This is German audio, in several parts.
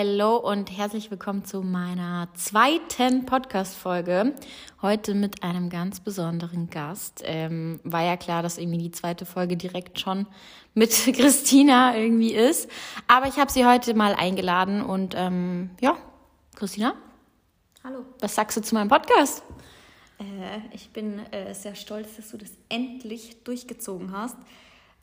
Hallo und herzlich willkommen zu meiner zweiten Podcast-Folge. Heute mit einem ganz besonderen Gast. Ähm, war ja klar, dass irgendwie die zweite Folge direkt schon mit Christina irgendwie ist. Aber ich habe sie heute mal eingeladen und ähm, ja, Christina? Hallo. Was sagst du zu meinem Podcast? Äh, ich bin äh, sehr stolz, dass du das endlich durchgezogen hast.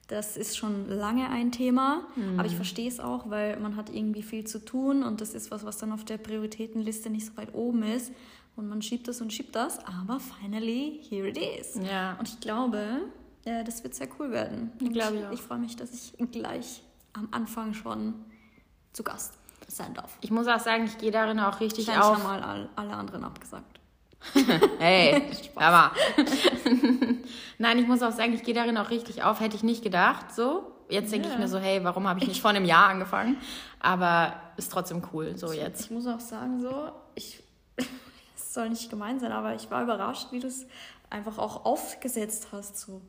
Das ist schon lange ein Thema, mhm. aber ich verstehe es auch, weil man hat irgendwie viel zu tun und das ist was, was dann auf der Prioritätenliste nicht so weit oben ist. Und man schiebt das und schiebt das, aber finally, here it is. Ja. Und ich glaube, ja, das wird sehr cool werden. Ich glaube ich, ich freue mich, dass ich gleich am Anfang schon zu Gast sein darf. Ich muss auch sagen, ich gehe darin auch richtig ich auf. Ich habe mal alle anderen abgesagt. hey, aber. Nein, ich muss auch sagen, ich gehe darin auch richtig auf. Hätte ich nicht gedacht, so. Jetzt denke yeah. ich mir so, hey, warum habe ich nicht vor einem Jahr angefangen? Aber ist trotzdem cool, so jetzt. Ich muss auch sagen, so, ich, es soll nicht gemein sein, aber ich war überrascht, wie du es einfach auch aufgesetzt hast, so.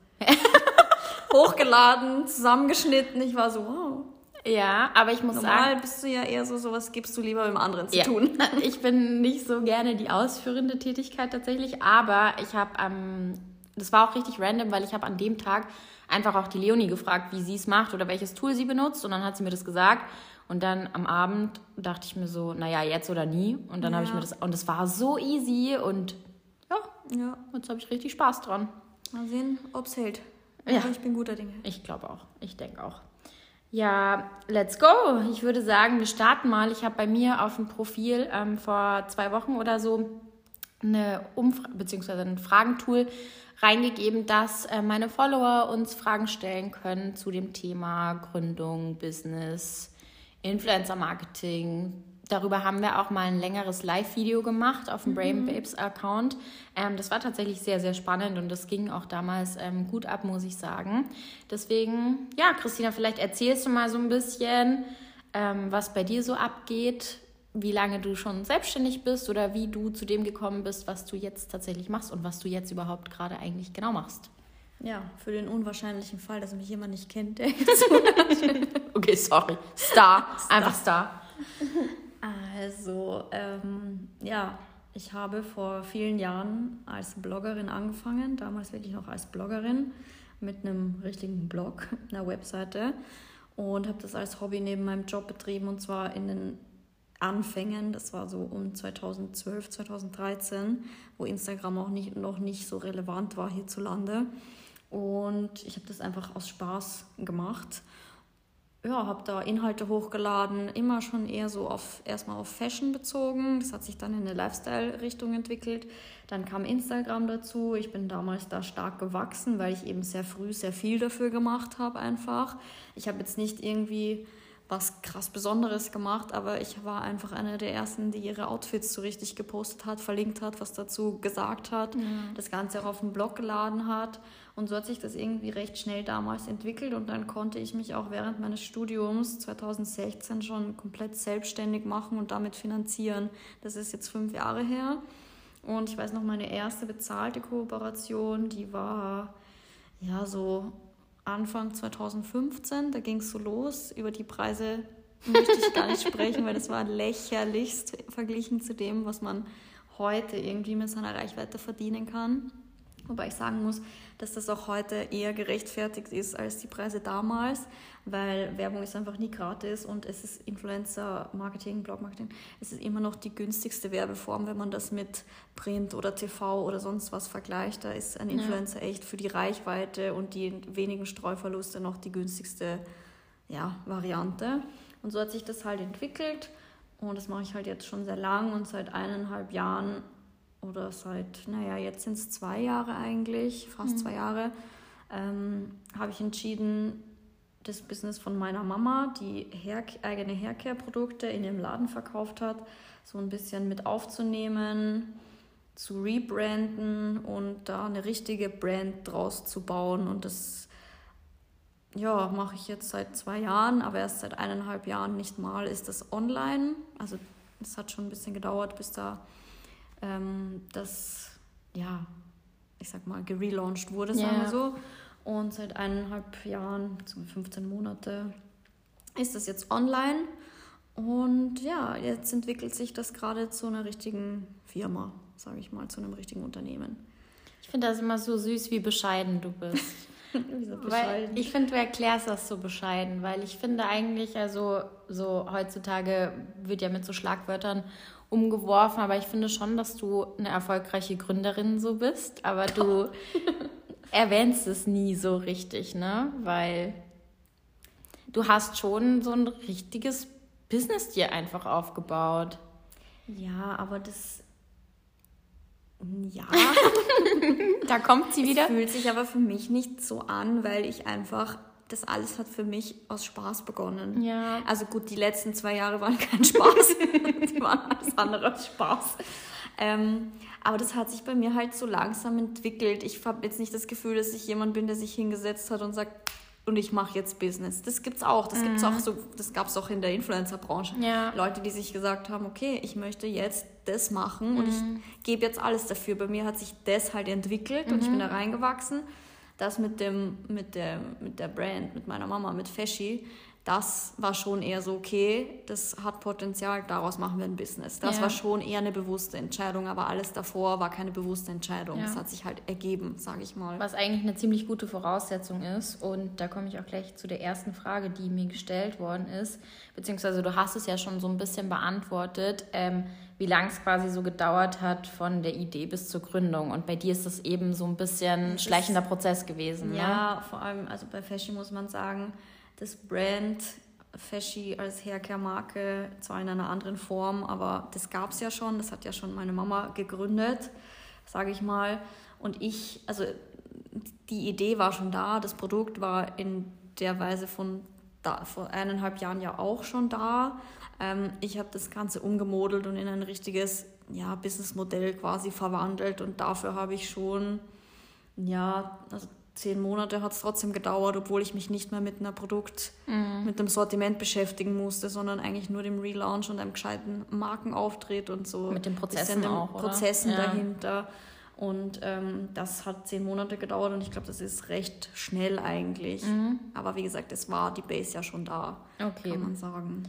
Hochgeladen, zusammengeschnitten. Ich war so, wow. Ja, aber ich muss Normal sagen. Normal bist du ja eher so, sowas gibst du lieber dem anderen zu ja. tun. Ich bin nicht so gerne die ausführende Tätigkeit tatsächlich, aber ich habe ähm, das war auch richtig random, weil ich habe an dem Tag einfach auch die Leonie gefragt, wie sie es macht oder welches Tool sie benutzt und dann hat sie mir das gesagt und dann am Abend dachte ich mir so, naja, jetzt oder nie und dann ja. habe ich mir das und es war so easy und ja, ja. jetzt habe ich richtig Spaß dran. Mal sehen, ob es hält. Ja. Aber ich bin guter Dinge. Ich glaube auch. Ich denke auch. Ja, let's go. Ich würde sagen, wir starten mal. Ich habe bei mir auf dem Profil ähm, vor zwei Wochen oder so eine Umfrage bzw. ein Fragentool reingegeben, dass äh, meine Follower uns Fragen stellen können zu dem Thema Gründung, Business, Influencer Marketing, darüber haben wir auch mal ein längeres Live-Video gemacht auf dem mhm. Brain Babes Account. Ähm, das war tatsächlich sehr, sehr spannend und das ging auch damals ähm, gut ab, muss ich sagen. Deswegen, ja, Christina, vielleicht erzählst du mal so ein bisschen, ähm, was bei dir so abgeht, wie lange du schon selbstständig bist oder wie du zu dem gekommen bist, was du jetzt tatsächlich machst und was du jetzt überhaupt gerade eigentlich genau machst. Ja, für den unwahrscheinlichen Fall, dass mich jemand nicht kennt, der Okay, sorry. Star. Star. Einfach Star. Also, ähm, ja, ich habe vor vielen Jahren als Bloggerin angefangen, damals wirklich noch als Bloggerin mit einem richtigen Blog, einer Webseite und habe das als Hobby neben meinem Job betrieben und zwar in den Anfängen, das war so um 2012, 2013, wo Instagram auch nicht, noch nicht so relevant war hierzulande. Und ich habe das einfach aus Spaß gemacht ja, habe da Inhalte hochgeladen, immer schon eher so auf erstmal auf Fashion bezogen. Das hat sich dann in eine Lifestyle-Richtung entwickelt. Dann kam Instagram dazu. Ich bin damals da stark gewachsen, weil ich eben sehr früh sehr viel dafür gemacht habe einfach. Ich habe jetzt nicht irgendwie was krass Besonderes gemacht, aber ich war einfach eine der ersten, die ihre Outfits so richtig gepostet hat, verlinkt hat, was dazu gesagt hat, mhm. das Ganze auch auf den Blog geladen hat. Und so hat sich das irgendwie recht schnell damals entwickelt und dann konnte ich mich auch während meines Studiums 2016 schon komplett selbstständig machen und damit finanzieren. Das ist jetzt fünf Jahre her. Und ich weiß noch, meine erste bezahlte Kooperation, die war ja so Anfang 2015. Da ging es so los. Über die Preise möchte ich gar nicht sprechen, weil das war lächerlichst verglichen zu dem, was man heute irgendwie mit seiner Reichweite verdienen kann. Wobei ich sagen muss, dass das auch heute eher gerechtfertigt ist als die Preise damals, weil Werbung ist einfach nie gratis und es ist Influencer-Marketing, Blog-Marketing, es ist immer noch die günstigste Werbeform, wenn man das mit Print oder TV oder sonst was vergleicht. Da ist ein Influencer ja. echt für die Reichweite und die wenigen Streuverluste noch die günstigste ja, Variante. Und so hat sich das halt entwickelt. Und das mache ich halt jetzt schon sehr lang und seit eineinhalb Jahren oder seit, naja, jetzt sind es zwei Jahre eigentlich, fast mhm. zwei Jahre, ähm, habe ich entschieden, das Business von meiner Mama, die Hair eigene Haircare-Produkte in ihrem Laden verkauft hat, so ein bisschen mit aufzunehmen, zu rebranden und da eine richtige Brand draus zu bauen. Und das ja, mache ich jetzt seit zwei Jahren, aber erst seit eineinhalb Jahren nicht mal ist das online. Also es hat schon ein bisschen gedauert, bis da ähm, das, ja, ich sag mal, gelauncht wurde, sagen yeah. wir so. Und seit eineinhalb Jahren, 15 Monate, ist das jetzt online. Und ja, jetzt entwickelt sich das gerade zu einer richtigen Firma, sage ich mal, zu einem richtigen Unternehmen. Ich finde das immer so süß, wie bescheiden du bist. Wieso bescheiden? Weil ich finde, du erklärst das so bescheiden, weil ich finde eigentlich, also so heutzutage wird ja mit so Schlagwörtern umgeworfen, aber ich finde schon, dass du eine erfolgreiche Gründerin so bist, aber du erwähnst es nie so richtig, ne? Weil du hast schon so ein richtiges Business dir einfach aufgebaut. Ja, aber das ja. da kommt sie wieder. Es fühlt sich aber für mich nicht so an, weil ich einfach, das alles hat für mich aus Spaß begonnen. Ja. Also gut, die letzten zwei Jahre waren kein Spaß. die waren alles andere als Spaß. Ähm, aber das hat sich bei mir halt so langsam entwickelt. Ich habe jetzt nicht das Gefühl, dass ich jemand bin, der sich hingesetzt hat und sagt, und ich mache jetzt Business. Das gibt's auch. Das mhm. gibt's auch so, das gab's auch in der Influencer-Branche. Ja. Leute, die sich gesagt haben, okay, ich möchte jetzt das machen mhm. und ich mhm. gebe jetzt alles dafür. Bei mir hat sich das halt entwickelt mhm. und ich bin mhm. da reingewachsen. Das mit dem, mit der, mit der Brand, mit meiner Mama, mit Feschi, das war schon eher so, okay, das hat Potenzial, daraus machen wir ein Business. Das ja. war schon eher eine bewusste Entscheidung, aber alles davor war keine bewusste Entscheidung. Es ja. hat sich halt ergeben, sage ich mal. Was eigentlich eine ziemlich gute Voraussetzung ist und da komme ich auch gleich zu der ersten Frage, die mir gestellt worden ist, beziehungsweise du hast es ja schon so ein bisschen beantwortet, ähm, wie lange es quasi so gedauert hat von der Idee bis zur Gründung. Und bei dir ist das eben so ein bisschen schleichender Prozess gewesen. Ja, ne? vor allem, also bei Fashion muss man sagen, das Brand Feschi als Haircare-Marke, zwar in einer anderen Form, aber das gab es ja schon, das hat ja schon meine Mama gegründet, sage ich mal. Und ich, also die Idee war schon da, das Produkt war in der Weise von da, vor eineinhalb Jahren ja auch schon da. Ähm, ich habe das Ganze umgemodelt und in ein richtiges ja, Businessmodell quasi verwandelt und dafür habe ich schon ja, also zehn Monate hat es trotzdem gedauert, obwohl ich mich nicht mehr mit einer Produkt, mhm. mit dem Sortiment beschäftigen musste, sondern eigentlich nur dem Relaunch und einem gescheiten Markenauftritt und so. Mit den Prozessen auch, Prozessen ja. dahinter. Und ähm, das hat zehn Monate gedauert und ich glaube, das ist recht schnell eigentlich. Mhm. Aber wie gesagt, es war die Base ja schon da, okay. kann man sagen.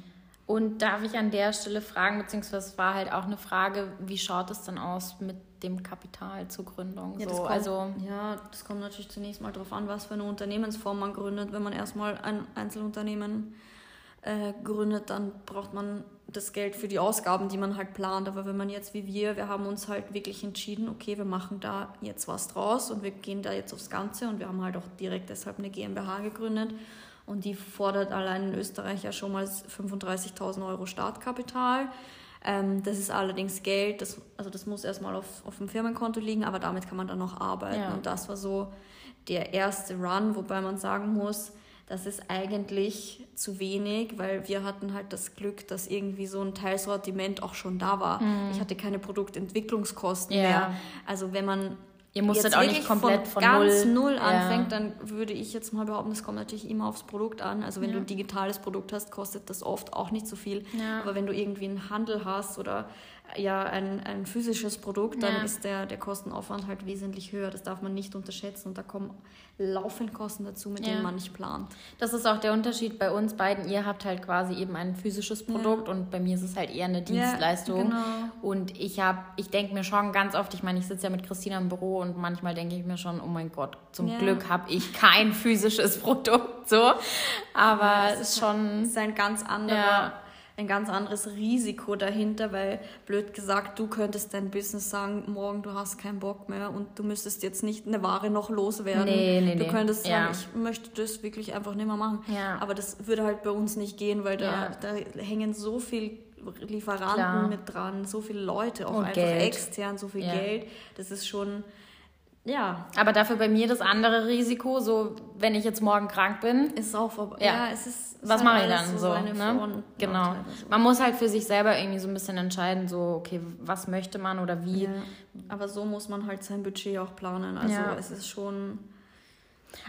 Und darf ich an der Stelle fragen, beziehungsweise es war halt auch eine Frage, wie schaut es dann aus mit dem Kapital zur Gründung? Ja, so, kommt, also, ja, das kommt natürlich zunächst mal darauf an, was für eine Unternehmensform man gründet. Wenn man erstmal ein Einzelunternehmen äh, gründet, dann braucht man das Geld für die Ausgaben, die man halt plant. Aber wenn man jetzt wie wir, wir haben uns halt wirklich entschieden, okay, wir machen da jetzt was draus und wir gehen da jetzt aufs Ganze und wir haben halt auch direkt deshalb eine GmbH gegründet und die fordert allein in Österreich ja schon mal 35.000 Euro Startkapital. Ähm, das ist allerdings Geld, das, also das muss erstmal auf, auf dem Firmenkonto liegen, aber damit kann man dann noch arbeiten. Ja. Und das war so der erste Run, wobei man sagen muss, das ist eigentlich zu wenig, weil wir hatten halt das Glück, dass irgendwie so ein Teilsortiment auch schon da war. Mhm. Ich hatte keine Produktentwicklungskosten ja. mehr. Also wenn man Ihr musstet auch nicht komplett von, von ganz null, null anfängt, ja. dann würde ich jetzt mal behaupten, das kommt natürlich immer aufs Produkt an. Also wenn ja. du ein digitales Produkt hast, kostet das oft auch nicht so viel. Ja. Aber wenn du irgendwie einen Handel hast oder ja ein, ein physisches Produkt, dann ist der, der Kostenaufwand halt wesentlich höher. Das darf man nicht unterschätzen und da kommen laufend Kosten dazu, mit denen man nicht plant. Das ist auch der Unterschied bei uns beiden. Ihr habt halt quasi eben ein physisches Produkt und bei mir ist es halt eher eine Dienstleistung. Genau. Und ich habe, ich denke mir schon ganz oft, ich meine, ich sitze ja mit Christina im Büro und manchmal denke ich mir schon, oh mein Gott, zum Glück habe ich kein physisches Produkt so. Aber es ist schon. Ist ein ganz anderer ein ganz anderes Risiko dahinter, weil blöd gesagt, du könntest dein Business sagen, morgen du hast keinen Bock mehr und du müsstest jetzt nicht eine Ware noch loswerden. Nee, nee, du könntest ja. sagen, ich möchte das wirklich einfach nicht mehr machen. Ja. Aber das würde halt bei uns nicht gehen, weil da, ja. da hängen so viel Lieferanten Klar. mit dran, so viele Leute, auch und einfach Geld. extern, so viel Geld. Das ist schon ja. Aber dafür bei mir das andere Risiko, so wenn ich jetzt morgen krank bin. Ist auch vorbei. Ja, ja, es ist. Was mache ich dann so? ne? Genau. So. Man muss halt für sich selber irgendwie so ein bisschen entscheiden, so, okay, was möchte man oder wie. Ja. Aber so muss man halt sein Budget auch planen. Also ja. es ist schon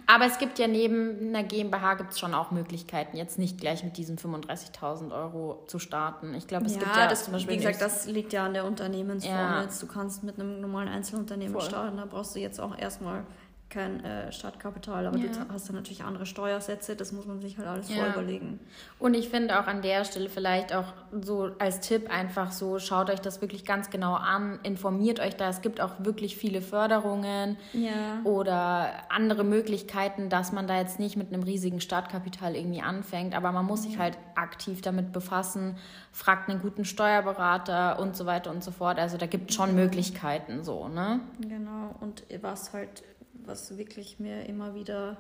aber es gibt ja neben einer GmbH gibt es schon auch Möglichkeiten, jetzt nicht gleich mit diesen 35.000 Euro zu starten. Ich glaube, es ja, gibt ja das, zum Beispiel. Wie gesagt, das liegt ja an der Unternehmensform. Ja. Du kannst mit einem normalen Einzelunternehmen Voll. starten, da brauchst du jetzt auch erstmal kein äh, Startkapital, aber Ja. du hast dann natürlich andere Steuersätze, das muss man sich halt alles Ja. vorher überlegen. Und ich finde auch an der Stelle vielleicht auch so als Tipp einfach so, schaut euch das wirklich ganz genau an, informiert euch da. Es gibt auch wirklich viele Förderungen Ja. oder andere Möglichkeiten, dass man da jetzt nicht mit einem riesigen Startkapital irgendwie anfängt. Aber man muss sich halt aktiv damit befassen, fragt einen guten Steuerberater und so weiter und so fort. Also da gibt es schon Möglichkeiten so, ne? Genau, und was halt, was wirklich mir immer wieder,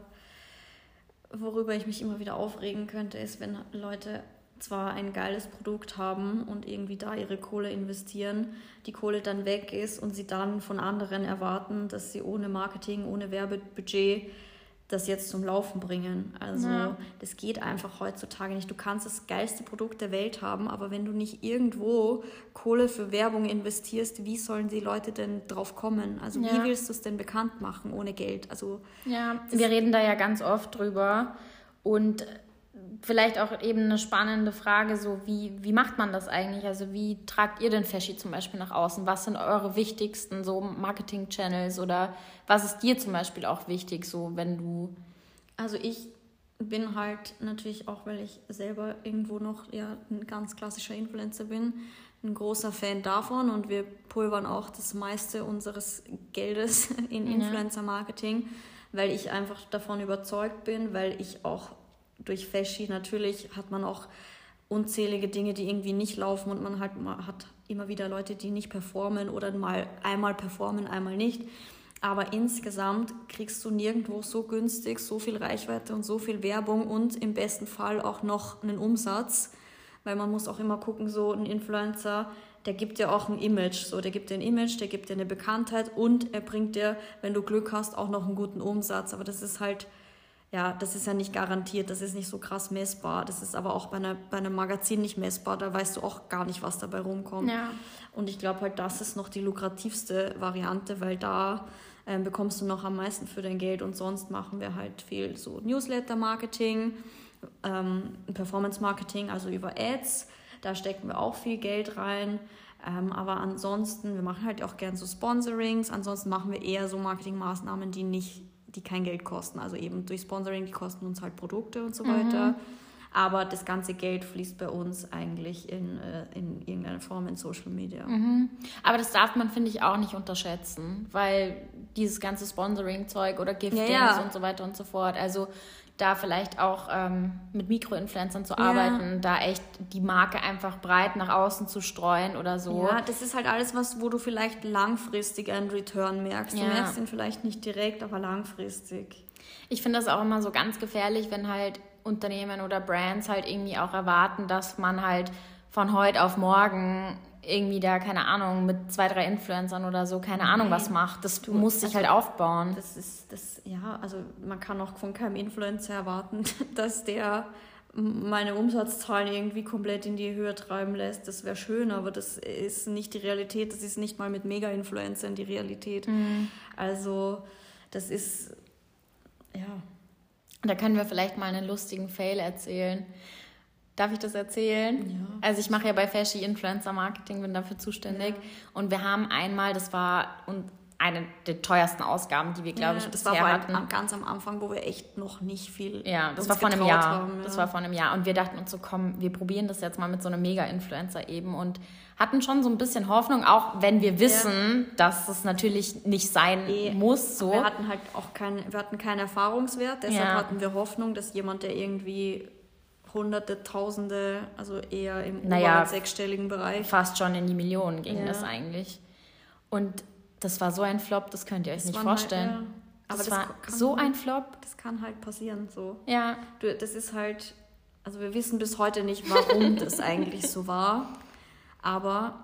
worüber ich mich immer wieder aufregen könnte, ist, wenn Leute zwar ein geiles Produkt haben und irgendwie da ihre Kohle investieren, die Kohle dann weg ist und sie dann von anderen erwarten, dass sie ohne Marketing, ohne Werbebudget das jetzt zum Laufen bringen. Also Ja. das geht einfach heutzutage nicht. Du kannst das geilste Produkt der Welt haben, aber wenn du nicht irgendwo Kohle für Werbung investierst, wie sollen die Leute denn drauf kommen? Also Ja. wie willst du es denn bekannt machen ohne Geld? Also Ja, wir reden da ja ganz oft drüber und vielleicht auch eben eine spannende Frage, so wie, wie macht man das eigentlich? Also wie tragt ihr den Faschi zum Beispiel nach außen? Was sind eure wichtigsten so Marketing-Channels oder was ist dir zum Beispiel auch wichtig, so wenn du Also ich bin halt natürlich auch, weil ich selber irgendwo noch ja ein ganz klassischer Influencer bin, ein großer Fan davon und wir pulvern auch das meiste unseres Geldes in Ja. Influencer-Marketing, weil ich einfach davon überzeugt bin, weil ich auch durch Faschi natürlich hat man auch unzählige Dinge, die irgendwie nicht laufen und man halt mal hat immer wieder Leute, die nicht performen oder mal einmal performen, einmal nicht. Aber insgesamt kriegst du nirgendwo so günstig so viel Reichweite und so viel Werbung und im besten Fall auch noch einen Umsatz, weil man muss auch immer gucken, so ein Influencer, der gibt dir auch ein Image, so der gibt dir ein Image, der gibt dir eine Bekanntheit und er bringt dir, wenn du Glück hast, auch noch einen guten Umsatz. Aber das ist halt ja, das ist ja nicht garantiert, das ist nicht so krass messbar. Das ist aber auch bei, einer, bei einem Magazin nicht messbar, da weißt du auch gar nicht, was dabei rumkommt. Ja. Und ich glaube halt, das ist noch die lukrativste Variante, weil da ähm, bekommst du noch am meisten für dein Geld und sonst machen wir halt viel so Newsletter-Marketing, ähm, Performance-Marketing, also über Ads. Da stecken wir auch viel Geld rein. Ähm, aber ansonsten, wir machen halt auch gern so Sponsorings. Ansonsten machen wir eher so Marketingmaßnahmen, die nicht, die kein Geld kosten. Also eben durch Sponsoring, die kosten uns halt Produkte und so weiter. Aber das ganze Geld fließt bei uns eigentlich in, äh, in irgendeiner Form in Social Media. Aber das darf man, finde ich, auch nicht unterschätzen, weil dieses ganze Sponsoring-Zeug oder Giftings Ja, ja. und so weiter und so fort, also da vielleicht auch ähm, mit Mikroinfluencern zu Ja. arbeiten, da echt die Marke einfach breit nach außen zu streuen oder so. Ja, das ist halt alles was, wo du vielleicht langfristig einen Return merkst. Du Ja. merkst ihn vielleicht nicht direkt, aber langfristig. Ich finde das auch immer so ganz gefährlich, wenn halt Unternehmen oder Brands halt irgendwie auch erwarten, dass man halt von heute auf morgen irgendwie da, keine Ahnung, mit zwei, drei Influencern oder so, keine Ahnung, was macht. Das muss sich also halt aufbauen. Das ist, das, ja, also man kann auch von keinem Influencer erwarten, dass der meine Umsatzzahlen irgendwie komplett in die Höhe treiben lässt. Das wäre schön, aber das ist nicht die Realität. Das ist nicht mal mit Mega-Influencern die Realität. Also das ist, ja, Da können wir vielleicht mal einen lustigen Fail erzählen. Darf ich das erzählen? Ja. Also ich mache ja bei Fashy Influencer Marketing, bin dafür zuständig. Und wir haben einmal, das war eine der teuersten Ausgaben, die wir, glaube ich, das bisher war hatten. ganz am Anfang, wo wir echt noch nicht viel Ja, das war vor einem Jahr. haben, ja. Das war vor einem Jahr. Und wir dachten uns so, komm, wir probieren das jetzt mal mit so einem Mega-Influencer eben und hatten schon so ein bisschen Hoffnung, auch wenn wir wissen, dass es natürlich nicht sein Eh, muss. So. Wir hatten halt auch keinen, wir hatten keinen Erfahrungswert, deshalb Ja. hatten wir Hoffnung, dass jemand, der irgendwie hunderte, tausende, also eher im Naja, oberen sechsstelligen Bereich. Fast schon in die Millionen ging Ja. das eigentlich. Und das war so ein Flop, das könnt ihr euch Das nicht vorstellen. Halt, ja. Aber das, das war so halt- ein Flop. Das kann halt passieren, so. Ja, Du, das ist halt, also wir wissen bis heute nicht, warum das eigentlich so war, aber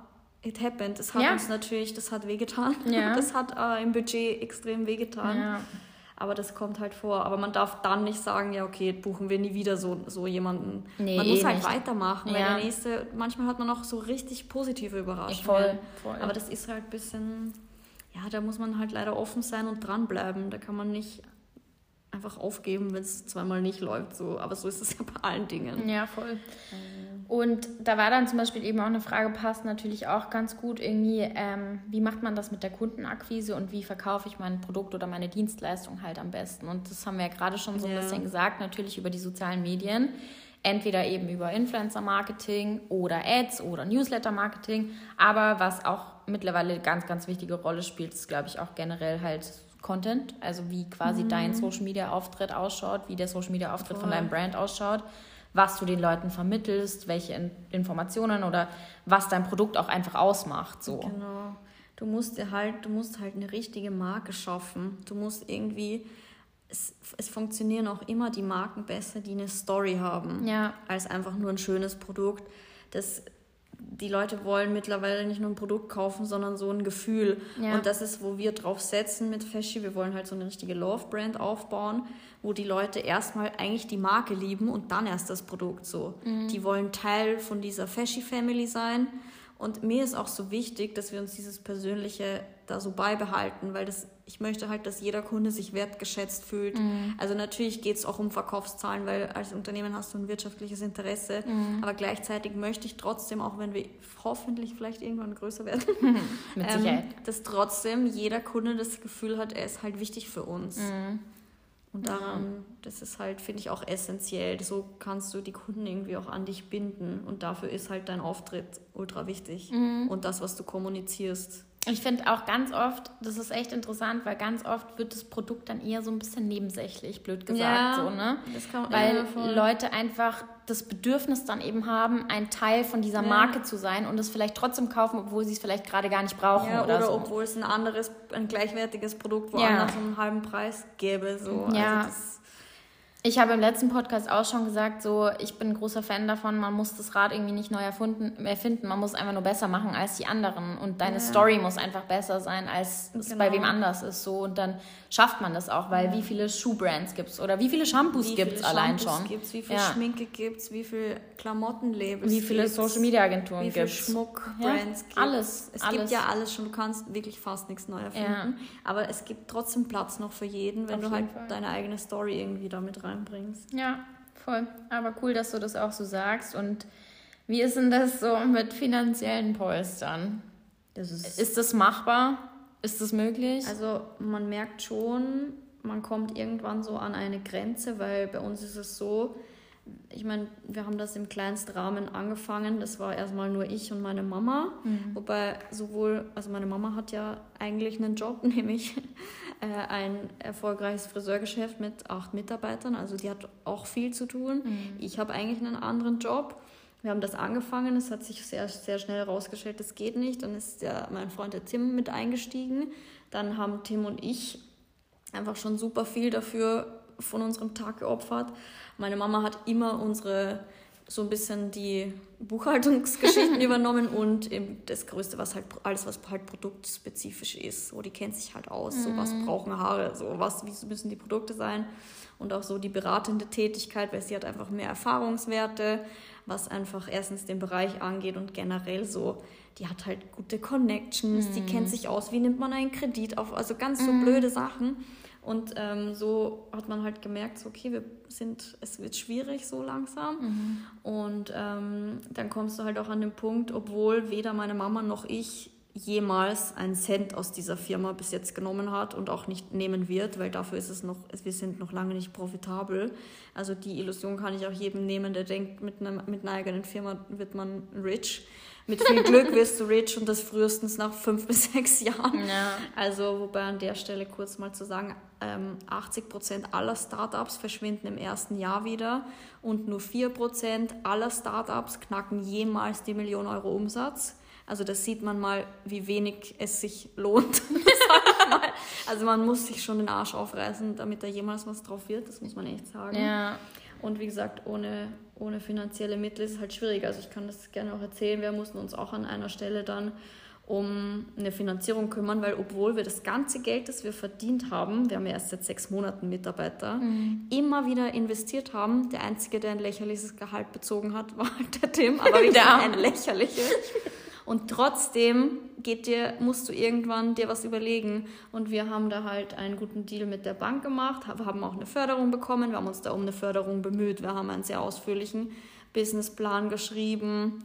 it happened. Das hat Ja. uns natürlich, das hat wehgetan. Ja. Das hat äh, im Budget extrem wehgetan. ja. Aber das kommt halt vor. Aber man darf dann nicht sagen, ja, okay, buchen wir nie wieder so, so jemanden. Nee, man muss eh halt nicht. weitermachen, weil Ja. der nächste, manchmal hat man auch so richtig positive Überraschungen. Voll, voll. Aber das ist halt ein bisschen, ja, da muss man halt leider offen sein und dranbleiben. Da kann man nicht einfach aufgeben, wenn es zweimal nicht läuft. So. Aber so ist es ja bei allen Dingen. Ja, voll. Und da war dann zum Beispiel eben auch eine Frage, passt natürlich auch ganz gut irgendwie, ähm, wie macht man das mit der Kundenakquise und wie verkaufe ich mein Produkt oder meine Dienstleistung halt am besten? Und das haben wir ja gerade schon so ein Ja. bisschen gesagt, natürlich über die sozialen Medien. Entweder eben über Influencer-Marketing oder Ads oder Newsletter-Marketing. Aber was auch mittlerweile eine ganz, ganz wichtige Rolle spielt, ist, glaube ich, auch generell halt Content. Also wie quasi dein Social-Media-Auftritt ausschaut, wie der Social-Media-Auftritt von deinem Brand ausschaut, was du den Leuten vermittelst, welche In Informationen oder was dein Produkt auch einfach ausmacht. So. Genau. Du musst dir halt, du musst halt eine richtige Marke schaffen. Du musst irgendwie, es, es funktionieren auch immer die Marken besser, die eine Story haben, Ja. als einfach nur ein schönes Produkt. Das, die Leute wollen mittlerweile nicht nur ein Produkt kaufen, sondern so ein Gefühl. Ja. Und das ist, wo wir drauf setzen mit Feschi. Wir wollen halt so eine richtige Love-Brand aufbauen, wo die Leute erstmal eigentlich die Marke lieben und dann erst das Produkt so. Die wollen Teil von dieser Feschi-Family sein. Und mir ist auch so wichtig, dass wir uns dieses Persönliche da so beibehalten, weil das, ich möchte halt, dass jeder Kunde sich wertgeschätzt fühlt. Also natürlich geht es auch um Verkaufszahlen, weil als Unternehmen hast du ein wirtschaftliches Interesse. Aber gleichzeitig möchte ich trotzdem, auch wenn wir hoffentlich vielleicht irgendwann größer werden, ähm, dass trotzdem jeder Kunde das Gefühl hat, er ist halt wichtig für uns. Mhm. Und daran, das ist halt, finde ich, auch essentiell. So kannst du die Kunden irgendwie auch an dich binden. Und dafür ist halt dein Auftritt ultra wichtig. Mhm. Und das, was du kommunizierst. Ich finde auch ganz oft, das ist echt interessant, weil ganz oft wird das Produkt dann eher so ein bisschen nebensächlich, blöd gesagt, Ja, so, ne? das kann- weil ja, voll. Leute einfach das Bedürfnis dann eben haben, ein Teil von dieser Ja. Marke zu sein und es vielleicht trotzdem kaufen, obwohl sie es vielleicht gerade gar nicht brauchen Ja, oder, oder, so. obwohl es ein anderes, ein gleichwertiges Produkt Ja. woanders um einen halben Preis gäbe. So. Ja. Also das, Ich habe im letzten Podcast auch schon gesagt, so ich bin ein großer Fan davon, man muss das Rad irgendwie nicht neu erfunden, erfinden, man muss einfach nur besser machen als die anderen und deine Ja. Story muss einfach besser sein, als es Genau. bei wem anders ist so und dann schafft man das auch, weil wie viele Schuhbrands gibt es oder wie viele Shampoos wie gibt viele es allein Shampoos schon, Gibt's, wie viel Ja. Schminke gibt es, wie viele Klamottenlabels wie viele gibt's. Social Media Agenturen wie viel gibt es. Schmuckbrands Ja, gibt alles, Es alles. gibt ja alles schon, du kannst wirklich fast nichts neu erfinden. Aber es gibt trotzdem Platz noch für jeden, wenn Auf du halt Fall. deine eigene Story irgendwie damit reinbringst. Ja, voll. Aber cool, dass du das auch so sagst. Und wie ist denn das so mit finanziellen Polstern? Das ist, Ist das machbar? Ist das möglich? also man merkt schon, man kommt irgendwann so an eine Grenze, weil bei uns ist es so, ich meine, wir haben das im kleinsten Rahmen angefangen. Das war erstmal nur ich und meine Mama. Wobei sowohl, also meine Mama hat ja eigentlich einen Job, nämlich ein erfolgreiches Friseurgeschäft mit acht Mitarbeitern. Also die hat auch viel zu tun. Ich habe eigentlich einen anderen Job. Wir haben das angefangen, es hat sich sehr, sehr schnell herausgestellt, das geht nicht. Dann ist der, mein Freund der Tim mit eingestiegen. Dann haben Tim und ich einfach schon super viel dafür von unserem Tag geopfert. Meine Mama hat immer unsere so ein bisschen die Buchhaltungsgeschichten übernommen und eben das Größte, was halt alles, was halt produktspezifisch ist. So, die kennt sich halt aus. So, was brauchen Haare, so was, wie müssen die Produkte sein? Und auch so die beratende Tätigkeit, weil sie hat einfach mehr Erfahrungswerte, was einfach erstens den Bereich angeht und generell so, die hat halt gute Connections, die kennt sich aus, wie nimmt man einen Kredit auf, also ganz so blöde Sachen. Und ähm, so hat man halt gemerkt, so, okay, wir sind, es wird schwierig so langsam. Und ähm, dann kommst du halt auch an den Punkt, obwohl weder meine Mama noch ich jemals einen Cent aus dieser Firma bis jetzt genommen hat und auch nicht nehmen wird, weil dafür ist es noch, wir sind noch lange nicht profitabel. Also die Illusion kann ich auch jedem nehmen, der denkt, mit einer, mit einer eigenen Firma wird man rich. Mit viel Glück wirst du rich und das frühestens nach fünf bis sechs Jahren. Ja. Also, wobei an der Stelle kurz mal zu sagen, ähm, 80 Prozent aller Startups verschwinden im ersten Jahr wieder und nur 4 Prozent aller Startups knacken jemals die Million Euro Umsatz. Also das sieht man mal, wie wenig es sich lohnt. Also man muss sich schon den Arsch aufreißen, damit da jemals was drauf wird, das muss man echt sagen. Ja. Und wie gesagt, ohne, ohne finanzielle Mittel ist es halt schwierig. Also ich kann das gerne auch erzählen. Wir mussten uns auch an einer Stelle dann um eine Finanzierung kümmern, weil obwohl wir das ganze Geld, das wir verdient haben, wir haben ja erst seit sechs Monaten Mitarbeiter, immer wieder investiert haben. Der Einzige, der ein lächerliches Gehalt bezogen hat, war halt der Tim, aber wirklich Der ein lächerliches. Und trotzdem geht dir, musst du irgendwann dir was überlegen. Und wir haben da halt einen guten Deal mit der Bank gemacht, haben auch eine Förderung bekommen, wir haben uns da um eine Förderung bemüht, wir haben einen sehr ausführlichen Businessplan geschrieben,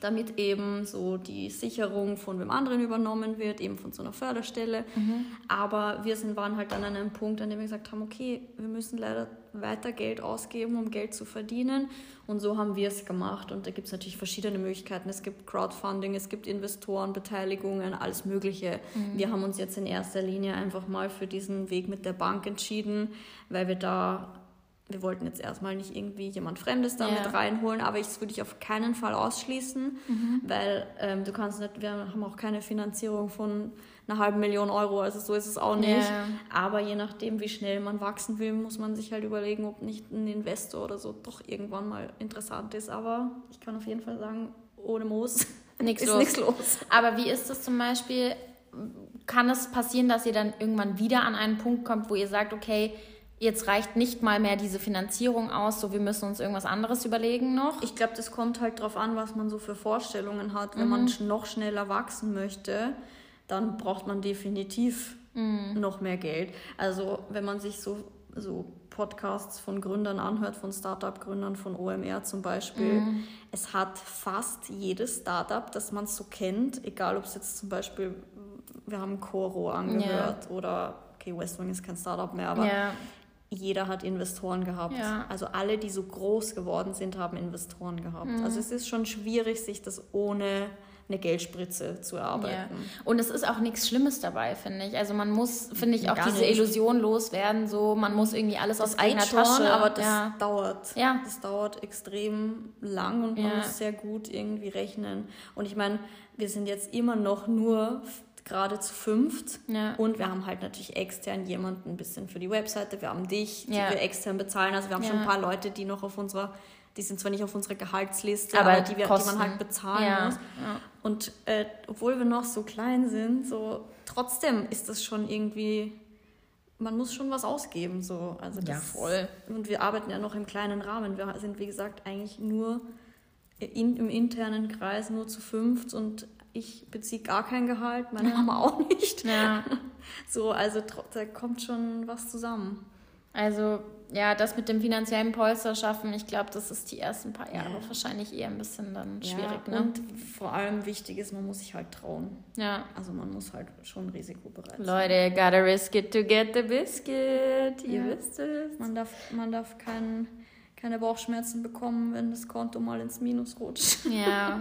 damit eben so die Sicherung von wem anderen übernommen wird, eben von so einer Förderstelle. Mhm. Aber wir sind, waren halt dann an einem Punkt, an dem wir gesagt haben, okay, wir müssen leider weiter Geld ausgeben, um Geld zu verdienen. Und so haben wir es gemacht. Und da gibt es natürlich verschiedene Möglichkeiten. Es gibt Crowdfunding, es gibt Investoren, Beteiligungen, alles Mögliche. Mhm. Wir haben uns jetzt in erster Linie einfach mal für diesen Weg mit der Bank entschieden, weil wir da wir wollten jetzt erstmal nicht irgendwie jemand Fremdes damit ja. reinholen, aber das würde ich auf keinen Fall ausschließen, mhm. weil ähm, du kannst nicht, wir haben auch keine Finanzierung von einer halben Million Euro, also so ist es auch nicht. Ja. Aber je nachdem, wie schnell man wachsen will, muss man sich halt überlegen, ob nicht ein Investor oder so doch irgendwann mal interessant ist. Aber ich kann auf jeden Fall sagen, ohne Moos nichts ist nichts los. Aber wie ist das zum Beispiel? Kann es passieren, dass ihr dann irgendwann wieder an einen Punkt kommt, wo ihr sagt, okay, jetzt reicht nicht mal mehr diese Finanzierung aus, so wir müssen uns irgendwas anderes überlegen noch? Ich glaube, das kommt halt darauf an, was man so für Vorstellungen hat. Wenn mhm. man noch schneller wachsen möchte, dann braucht man definitiv mhm. noch mehr Geld. Also wenn man sich so, so Podcasts von Gründern anhört, von Startup-Gründern, von OMR zum Beispiel, mhm. es hat fast jedes Startup, das man so kennt, egal ob es jetzt zum Beispiel, wir haben Coro angehört ja. oder okay, Westwing ist kein Startup mehr, aber ja jeder hat Investoren gehabt. Ja. Also alle, die so groß geworden sind, haben Investoren gehabt. Mhm. Also es ist schon schwierig, sich das ohne eine Geldspritze zu erarbeiten. Ja. Und es ist auch nichts Schlimmes dabei, finde ich. Also man muss, finde ich, auch Gar diese nicht. Illusion loswerden, so man muss irgendwie alles das aus eigener schon, Tasche. Aber das ja. dauert. Ja. Das dauert extrem lang und man muss sehr gut irgendwie rechnen. Und ich meine, wir sind jetzt immer noch nur gerade zu fünft. Ja. Und wir haben halt natürlich extern jemanden ein bisschen für die Webseite. Wir haben dich, die ja. wir extern bezahlen. Also wir haben ja. schon ein paar Leute, die noch auf unserer, die sind zwar nicht auf unserer Gehaltsliste, aber, aber die, wir, die man halt bezahlen muss. Und äh, obwohl wir noch so klein sind, so trotzdem ist das schon irgendwie man muss schon was ausgeben. So. Also das, ja, voll. Und wir arbeiten ja noch im kleinen Rahmen. Wir sind, wie gesagt, eigentlich nur in, im internen Kreis nur zu fünft und ich beziehe gar kein Gehalt, meine Mama auch nicht. Ja. So, also da kommt schon was zusammen. Also ja, das mit dem finanziellen Polster schaffen, ich glaube, das ist die ersten paar Jahre ja. wahrscheinlich eher ein bisschen dann schwierig. Ja, ne? Und vor allem wichtig ist, man muss sich halt trauen. Ja. Also man muss halt schon risikobereit sein. Leute, gotta risk it to get the biscuit. Ihr ja. wisst es. Man darf, man darf kein, keine Bauchschmerzen bekommen, wenn das Konto mal ins Minus rutscht. Ja,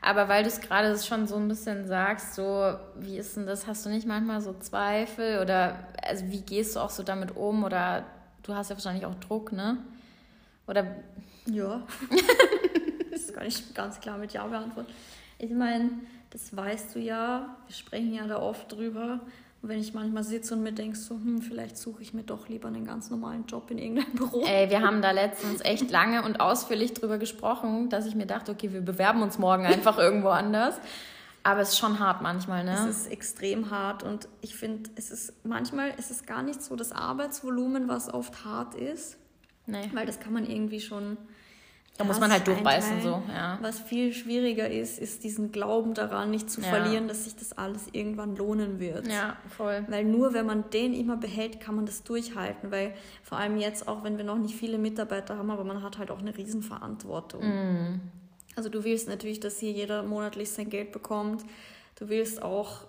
Aber weil du es gerade schon so ein bisschen sagst, so, wie ist denn das? Hast du nicht manchmal so Zweifel oder also wie gehst du auch so damit um? Oder du hast ja wahrscheinlich auch Druck, ne? Oder. Ja. das kann ich ganz klar mit Ja beantworten. Ich meine, das weißt du ja, wir sprechen ja da oft drüber. Und wenn ich manchmal sitze und mir denke, so, hm, vielleicht suche ich mir doch lieber einen ganz normalen Job in irgendeinem Büro. Ey, wir haben da letztens echt lange und ausführlich drüber gesprochen, dass ich mir dachte, okay, wir bewerben uns morgen einfach irgendwo anders. Aber es ist schon hart manchmal, ne? Es ist extrem hart und ich finde, es ist manchmal ist es gar nicht so das Arbeitsvolumen, was oft hart ist. Nee. Weil das kann man irgendwie schon da muss man halt durchbeißen, so, ja. Was viel schwieriger ist, ist diesen Glauben daran nicht zu ja. verlieren, dass sich das alles irgendwann lohnen wird. Ja, voll. Weil nur wenn man den immer behält, kann man das durchhalten. Weil vor allem jetzt, auch wenn wir noch nicht viele Mitarbeiter haben, aber man hat halt auch eine Riesenverantwortung. Mm. Also du willst natürlich, dass hier jeder monatlich sein Geld bekommt. Du willst auch,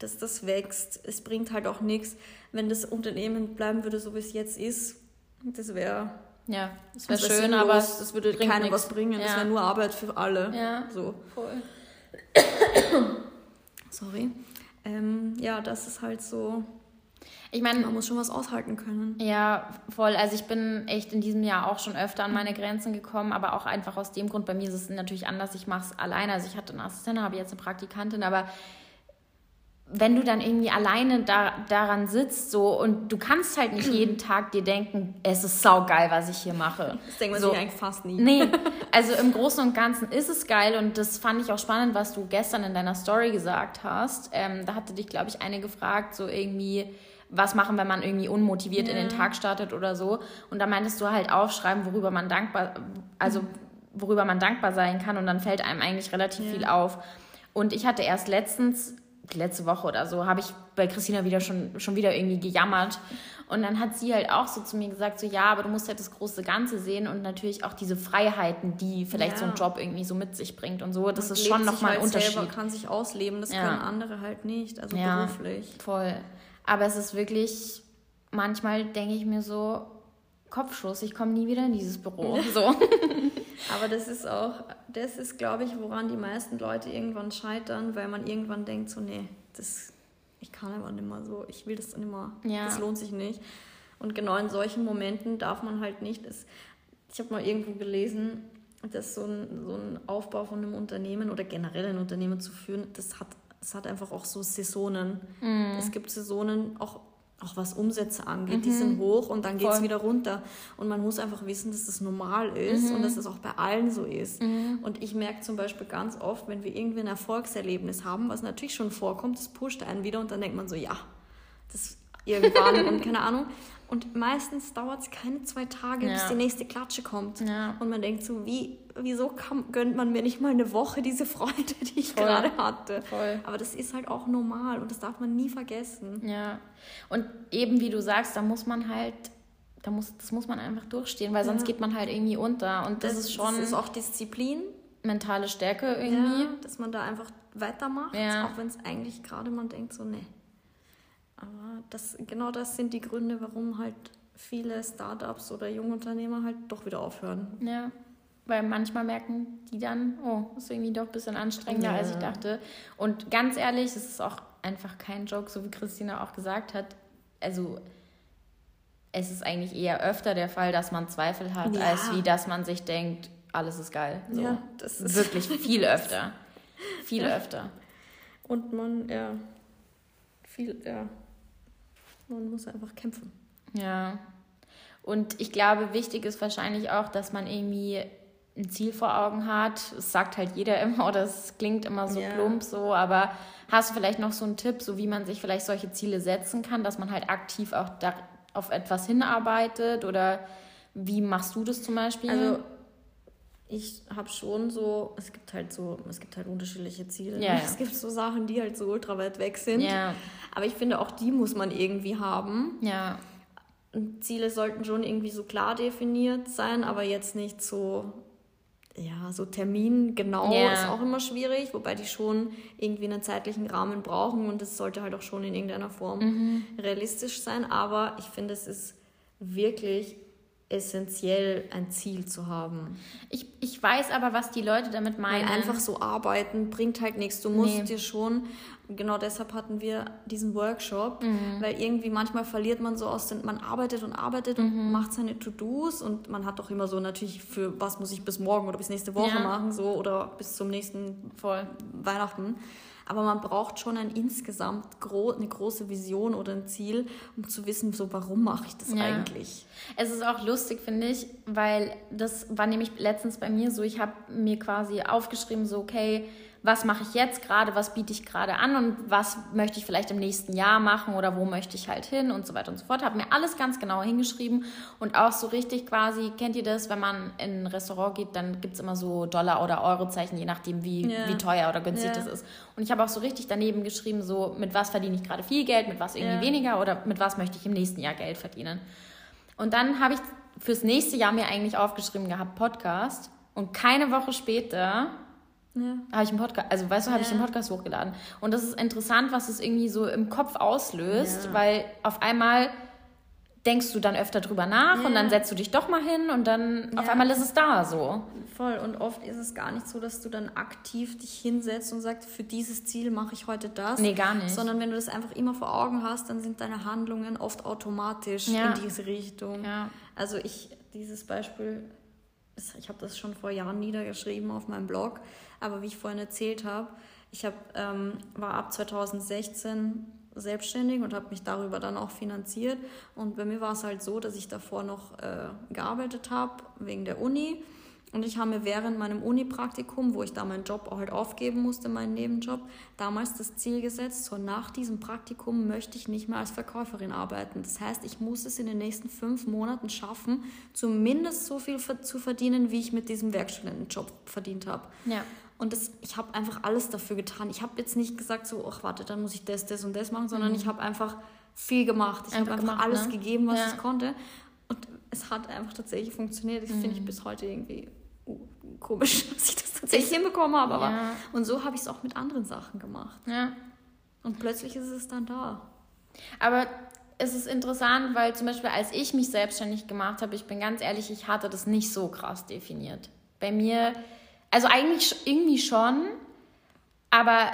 dass das wächst. Es bringt halt auch nichts, wenn das Unternehmen bleiben würde, so wie es jetzt ist. Das wäre ja, das wäre schön, sinnlos. aber das würde keinem nix. was bringen. Ja. Das wäre nur Arbeit für alle. Ja, so. voll. Sorry. Ähm, ja, das ist halt so. Ich meine, man muss schon was aushalten können. Ja, voll. Also ich bin echt in diesem Jahr auch schon öfter an meine Grenzen gekommen, aber auch einfach aus dem Grund, bei mir ist es natürlich anders. Ich mache es alleine. Also ich hatte eine Assistentin, habe jetzt eine Praktikantin, aber wenn du dann irgendwie alleine da, daran sitzt so und du kannst halt nicht jeden Tag dir denken, es ist saugeil, was ich hier mache. Das denkt man so. sich eigentlich fast nie. Nee, also im Großen und Ganzen ist es geil und das fand ich auch spannend, was du gestern in deiner Story gesagt hast. Ähm, da hatte dich, glaube ich, eine gefragt, so irgendwie, was machen, wenn man irgendwie unmotiviert ja. in den Tag startet oder so. Und da meintest du halt aufschreiben, worüber man dankbar, also worüber man dankbar sein kann und dann fällt einem eigentlich relativ ja. viel auf. Und ich hatte erst letztens, letzte Woche oder so, habe ich bei Christina wieder schon, schon wieder irgendwie gejammert. Und dann hat sie halt auch so zu mir gesagt, so ja, aber du musst halt das große Ganze sehen und natürlich auch diese Freiheiten, die vielleicht ja. so ein Job irgendwie so mit sich bringt und so. Das Man ist schon nochmal halt ein Unterschied. Selber, kann sich ausleben, das ja. können andere halt nicht, also ja, beruflich. Voll. Aber es ist wirklich, manchmal denke ich mir so, Kopfschuss, ich komme nie wieder in dieses Büro. So. Aber das ist auch, das ist, glaube ich, woran die meisten Leute irgendwann scheitern, weil man irgendwann denkt, so, nee, das ich kann aber nicht mehr so, ich will das nicht mehr, ja. das lohnt sich nicht. Und genau in solchen Momenten darf man halt nicht, es, ich habe mal irgendwo gelesen, dass so ein, so ein Aufbau von einem Unternehmen oder generell ein Unternehmen zu führen, das hat, das hat einfach auch so Saisonen. Mm. Es gibt Saisonen, auch auch was Umsätze angeht, mhm. die sind hoch und dann geht es wieder runter. Und man muss einfach wissen, dass das normal ist mhm. und dass das auch bei allen so ist. Mhm. Und ich merke zum Beispiel ganz oft, wenn wir irgendwie ein Erfolgserlebnis haben, was natürlich schon vorkommt, das pusht einen wieder und dann denkt man so, ja, das irgendwann und keine Ahnung. Und meistens dauert es keine zwei Tage, ja. bis die nächste Klatsche kommt. Ja. Und man denkt so, wie, wieso kann, gönnt man mir nicht mal eine Woche diese Freude, die ich gerade hatte? Voll. Aber das ist halt auch normal und das darf man nie vergessen. Ja. Und eben wie du sagst, da muss man halt, da muss, das muss man einfach durchstehen, weil sonst ja. geht man halt irgendwie unter. Und das, das ist schon. Das ist auch Disziplin. Mentale Stärke irgendwie. Ja, dass man da einfach weitermacht, auch wenn es eigentlich gerade man denkt, so, nee das, genau das sind die Gründe, warum halt viele Startups oder Jungunternehmer halt doch wieder aufhören. Ja, weil manchmal merken die dann, oh, ist irgendwie doch ein bisschen anstrengender, ja. als ich dachte. Und ganz ehrlich, es ist auch einfach kein Joke, so wie Christina auch gesagt hat. Also es ist eigentlich eher öfter der Fall, dass man Zweifel hat, ja. als wie dass man sich denkt, alles ist geil. So. Ja, das ist wirklich viel öfter. viel ja. öfter. Und man, ja, viel, ja, man muss einfach kämpfen. Ja. Und ich glaube, wichtig ist wahrscheinlich auch, dass man irgendwie ein Ziel vor Augen hat. Es sagt halt jeder immer, oder es klingt immer so ja. plump so, aber hast du vielleicht noch so einen Tipp, so wie man sich vielleicht solche Ziele setzen kann, dass man halt aktiv auch da auf etwas hinarbeitet oder wie machst du das zum Beispiel? Also ich habe schon so, es gibt halt so, es gibt halt unterschiedliche Ziele. Ja, ja. Es gibt so Sachen, die halt so ultra weit weg sind. Ja. Aber ich finde, auch die muss man irgendwie haben. Ja. Und Ziele sollten schon irgendwie so klar definiert sein, aber jetzt nicht so, ja, so termingenau ja. ist auch immer schwierig, wobei die schon irgendwie einen zeitlichen Rahmen brauchen und es sollte halt auch schon in irgendeiner Form mhm. realistisch sein. Aber ich finde, es ist wirklich essentiell, ein Ziel zu haben. Ich, ich weiß aber, was die Leute damit meinen. Weil einfach so arbeiten bringt halt nichts. Du musst nee. dir schon, genau deshalb hatten wir diesen Workshop, mhm. weil irgendwie manchmal verliert man so aus den, man arbeitet und arbeitet mhm. und macht seine To-Dos und man hat doch immer so natürlich für was muss ich bis morgen oder bis nächste Woche ja. machen so oder bis zum nächsten Voll. Weihnachten aber man braucht schon ein insgesamt gro eine große Vision oder ein Ziel, um zu wissen, so warum mache ich das ja. eigentlich. Es ist auch lustig, finde ich, weil das war nämlich letztens bei mir so, ich habe mir quasi aufgeschrieben, so okay, was mache ich jetzt gerade, was biete ich gerade an und was möchte ich vielleicht im nächsten Jahr machen oder wo möchte ich halt hin und so weiter und so fort. Habe mir alles ganz genau hingeschrieben und auch so richtig quasi, kennt ihr das, wenn man in ein Restaurant geht, dann gibt es immer so Dollar- oder Eurozeichen, je nachdem, wie, yeah. wie teuer oder günstig yeah. das ist. Und ich habe auch so richtig daneben geschrieben, so mit was verdiene ich gerade viel Geld, mit was irgendwie yeah. weniger oder mit was möchte ich im nächsten Jahr Geld verdienen. Und dann habe ich fürs nächste Jahr mir eigentlich aufgeschrieben gehabt, Podcast. Und keine Woche später ja. Habe ich einen Podcast, also weißt du, habe ja. ich den Podcast hochgeladen. Und das ist interessant, was es irgendwie so im Kopf auslöst, ja. weil auf einmal denkst du dann öfter drüber nach und dann setzt du dich doch mal hin und dann auf einmal ist es da so. Voll. Und oft ist es gar nicht so, dass du dann aktiv dich hinsetzt und sagst, für dieses Ziel mache ich heute das. Nee, gar nicht. Sondern wenn du das einfach immer vor Augen hast, dann sind deine Handlungen oft automatisch in diese Richtung. Ja. Also ich, dieses Beispiel, ich habe das schon vor Jahren niedergeschrieben auf meinem Blog aber wie ich vorhin erzählt habe, ich hab, ähm, war ab 2016 selbstständig und habe mich darüber dann auch finanziert. Und bei mir war es halt so, dass ich davor noch äh, gearbeitet habe wegen der Uni. Und ich habe mir während meinem Uni-Praktikum, wo ich da meinen Job halt aufgeben musste, meinen Nebenjob, damals das Ziel gesetzt, so nach diesem Praktikum möchte ich nicht mehr als Verkäuferin arbeiten. Das heißt, ich muss es in den nächsten fünf Monaten schaffen, zumindest so viel zu verdienen, wie ich mit diesem Werkstudentenjob verdient habe. Ja. Und das, ich habe einfach alles dafür getan. Ich habe jetzt nicht gesagt, so, ach warte, dann muss ich das, das und das machen, sondern ich habe einfach viel gemacht. Ich habe Einfach gemacht, alles ne? gegeben, was Ja. ich konnte. Und es hat einfach tatsächlich funktioniert. Das Mhm. finde ich bis heute irgendwie komisch, dass ich das tatsächlich hinbekommen habe. Aber Ja. Und so habe ich es auch mit anderen Sachen gemacht. Ja. Und plötzlich ist es dann da. Aber es ist interessant, weil zum Beispiel, als ich mich selbstständig gemacht habe, ich bin ganz ehrlich, ich hatte das nicht so krass definiert. Bei mir, also eigentlich irgendwie schon, aber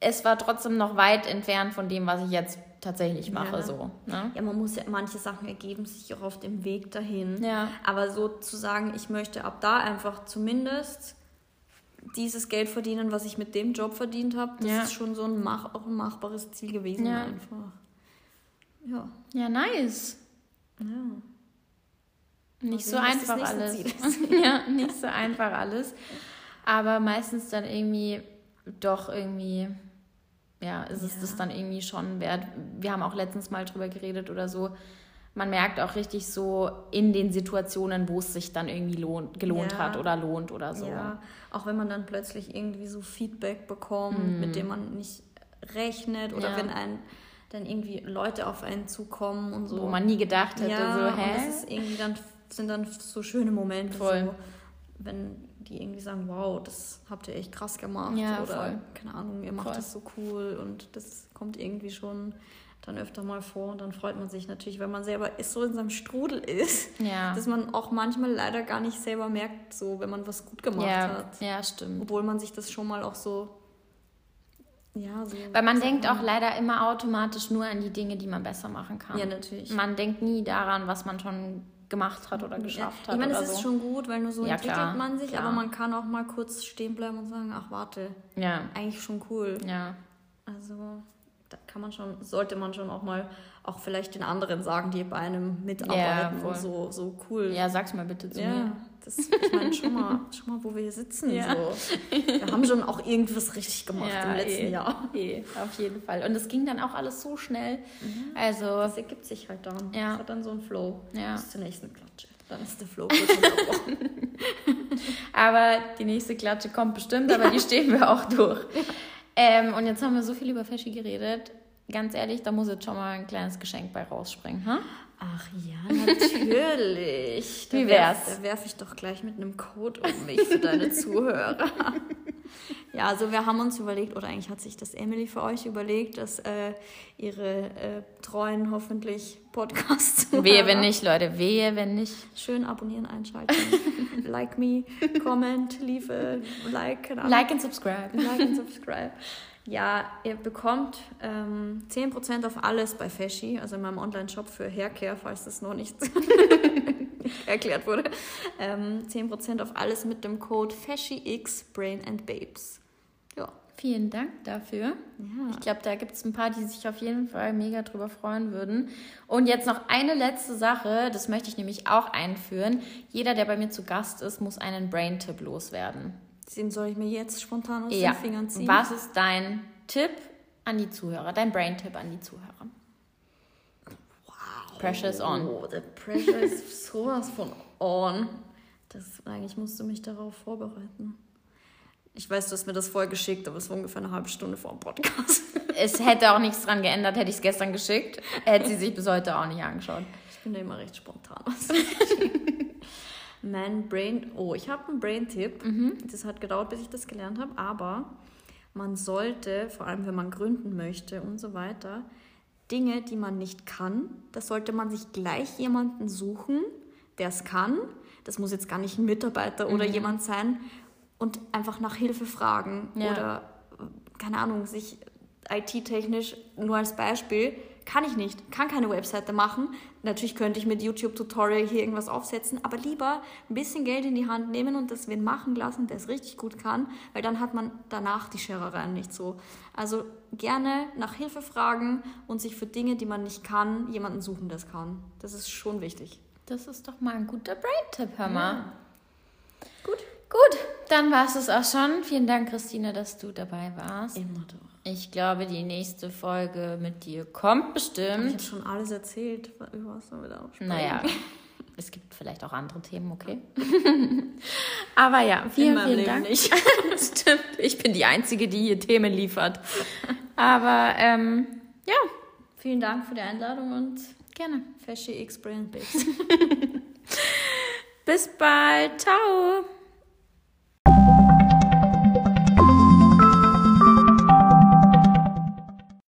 es war trotzdem noch weit entfernt von dem, was ich jetzt tatsächlich mache. Ja. So, ne? Ja, man muss ja, manche Sachen ergeben sich auch auf dem Weg dahin. Ja. Aber so zu sagen, ich möchte ab da einfach zumindest dieses Geld verdienen, was ich mit dem Job verdient habe, das Ja. ist schon so ein, mach, auch ein machbares Ziel gewesen Ja. einfach. Ja. Ja, nice. ja. Nicht so sehen, was das einfach alles. Ja, nicht so einfach alles. Aber meistens dann irgendwie doch irgendwie, ja, ist es Ja. das dann irgendwie schon wert. Wir haben auch letztens mal drüber geredet oder so. Man merkt auch richtig so in den Situationen, wo es sich dann irgendwie lohnt, gelohnt Ja. hat oder lohnt oder so. Ja, auch wenn man dann plötzlich irgendwie so Feedback bekommt, mit dem man nicht rechnet oder Mhm. Ja. wenn ein dann irgendwie Leute auf einen zukommen und so. Wo man nie gedacht hätte, ja, so, und hä? das ist irgendwie dann sind dann so schöne Momente, Voll. so, wenn die irgendwie sagen, wow, das habt ihr echt krass gemacht Ja, oder voll. keine Ahnung, ihr macht Voll. das so cool und das kommt irgendwie schon dann öfter mal vor und dann freut man sich natürlich, wenn man selber so in seinem Strudel ist, Ja. dass man auch manchmal leider gar nicht selber merkt, so wenn man was gut gemacht ja, hat, ja, stimmt. obwohl man sich das schon mal auch so ja, so Weil man denkt auch leider immer automatisch nur an die Dinge, die man besser machen kann. ja, natürlich. Man denkt nie daran, was man schon gemacht hat oder geschafft hat. Ich meine, es ist so. schon gut, weil nur so Ja, entwickelt klar, man sich, klar. aber man kann auch mal kurz stehen bleiben und sagen, ach warte, Ja, eigentlich schon cool. ja. Also da kann man schon, sollte man schon auch mal auch vielleicht den anderen sagen, die bei einem mitarbeiten voll. und so, so cool. Ja, sag's mal bitte zu Ja, mir. Das, ich meine, schon mal, schon mal, wo wir hier sitzen. Ja. So. Wir haben schon auch irgendwas richtig gemacht im letzten eh, Jahr. Eh, auf jeden Fall. Und es ging dann auch alles so schnell. Also, Das ergibt sich halt dann. Ja. Das hat dann so einen Flow. Ja. Bis zur nächsten Klatsche. Dann ist der Flow aber die nächste Klatsche kommt bestimmt, aber die stehen wir auch durch. Ähm, und jetzt haben wir so viel über Feschi geredet. Ganz ehrlich, da muss jetzt schon mal ein kleines Geschenk bei rausspringen. Hm? Ach ja, natürlich. Da Wie wär's? Da werfe ich doch gleich mit einem Code um mich für deine Zuhörer. Ja, also wir haben uns überlegt, oder eigentlich hat sich das Emily für euch überlegt, dass äh, ihre äh, treuen hoffentlich Podcasts Wehe, wenn nicht, Leute. Wehe, wenn nicht. schön abonnieren, einschalten, like me, comment, leave a like. Like and subscribe. Like and subscribe. Ja, ihr bekommt ähm, 10% auf alles bei Feschi, also in meinem Online-Shop für Haircare, falls das noch nicht erklärt wurde. Ähm, 10% auf alles mit dem Code FeschiX Brain and Babes. Ja. Vielen Dank dafür. ja. Ich glaube, da gibt es ein paar, die sich auf jeden Fall mega drüber freuen würden. Und jetzt noch eine letzte Sache, das möchte ich nämlich auch einführen. Jeder, der bei mir zu Gast ist, muss einen Brain-Tipp loswerden. Den soll ich mir jetzt spontan aus Ja. den Fingern ziehen. Was ist dein Tipp an die Zuhörer, dein Brain-Tipp an die Zuhörer? Wow. Pressure is on. Oh, the pressure ist sowas von on. Das, eigentlich musst du mich darauf vorbereiten. Ich weiß, du hast mir das vorher geschickt, aber es war ungefähr eine halbe Stunde vor dem Podcast. Es hätte auch nichts dran geändert, hätte ich es gestern geschickt. Hätte sie sich bis heute auch nicht angeschaut. Ich bin da immer recht spontan. mein Brain, oh, ich habe einen Brain-Tipp. Das hat gedauert, bis ich das gelernt habe, aber man sollte, vor allem wenn man gründen möchte und so weiter, Dinge, die man nicht kann, das sollte man sich gleich jemanden suchen, der es kann. Das muss jetzt gar nicht ein Mitarbeiter oder jemand sein und einfach nach Hilfe fragen Ja. oder keine Ahnung, sich IT-technisch nur als Beispiel kann ich nicht, kann keine Webseite machen. Natürlich könnte ich mit YouTube-Tutorial hier irgendwas aufsetzen, aber lieber ein bisschen Geld in die Hand nehmen und das wen machen lassen, der es richtig gut kann, weil dann hat man danach die Scherereien nicht so. Also gerne nach Hilfe fragen und sich für Dinge, die man nicht kann, jemanden suchen, der es kann. Das ist schon wichtig. Das ist doch mal ein guter Brain-Tipp, hör mal. Gut. Gut, dann war es das auch schon. Vielen Dank, Christine, dass du dabei warst. Immer doch. Ich glaube, die nächste Folge mit dir kommt Ich bestimmt. habe schon alles erzählt, über was wir da sprechen. Naja, Es gibt vielleicht auch andere Themen, okay? Aber ja, vielen, vielen Leben Dank. nicht. Stimmt, ich bin die Einzige, die hier Themen liefert. Aber ähm, ja, Vielen Dank für die Einladung und gerne. X Brand Bits. Bis bald. Ciao.